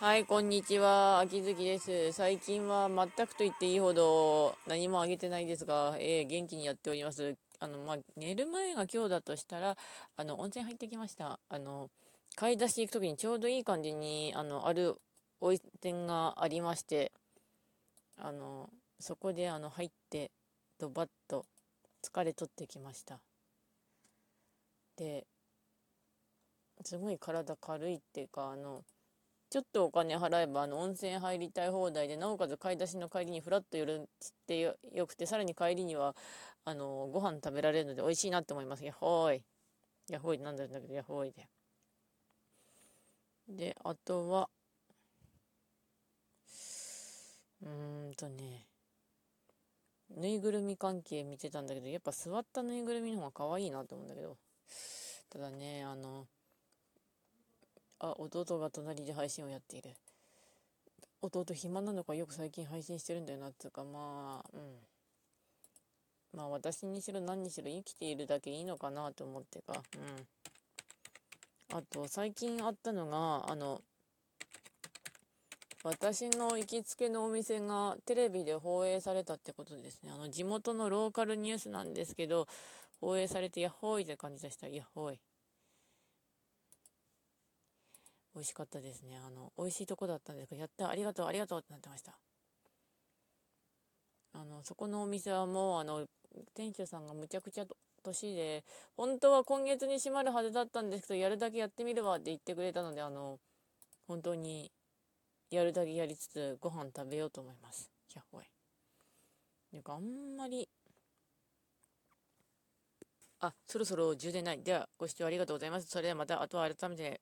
はい、こんにちは。秋月です。最近は全くと言っていいほど何もあげてないですが、えー、元気にやっております。あの、まあ、寝る前が今日だとしたら、あの、温泉入ってきました。あの、買い出し行くときにちょうどいい感じに、あの、ある温泉がありまして、あの、そこであの、入って、ドバッと疲れ取ってきました。で、すごい体軽いっていうか、あの、ちょっとお金払えばあの温泉入りたい放題でなおかつ買い出しの帰りにフラッと寄るってよくてさらに帰りにはあのご飯食べられるので美味しいなって思います。やほーいやほーいなんだんだけどやほーいで。であとはうーんとねぬいぐるみ関係見てたんだけどやっぱ座ったぬいぐるみの方が可愛いなと思うんだけど。ただねあのあ、弟が隣で配信をやっている。弟暇なのかよく最近配信してるんだよなっていうか、まあ、うん。まあ私にしろ何にしろ生きているだけいいのかなと思ってか、うん。あと最近あったのが、あの、私の行きつけのお店がテレビで放映されたってことですね。あの地元のローカルニュースなんですけど、放映されてヤッホーイって感じでした。ヤッホーイ。美味しかったですね。あの、美味しいとこだったんですけど、やった、ありがとう、ありがとうってなってました。あの、そこのお店はもう、あの、店主さんがむちゃくちゃ年で、本当は今月に閉まるはずだったんですけど、やるだけやってみるわって言ってくれたので、あの、本当に、やるだけやりつつ、ご飯食べようと思います。100ほい。なんかあんまり、あ、そろそろ充電ない。では、ご視聴ありがとうございます。それではまた、あとは改めて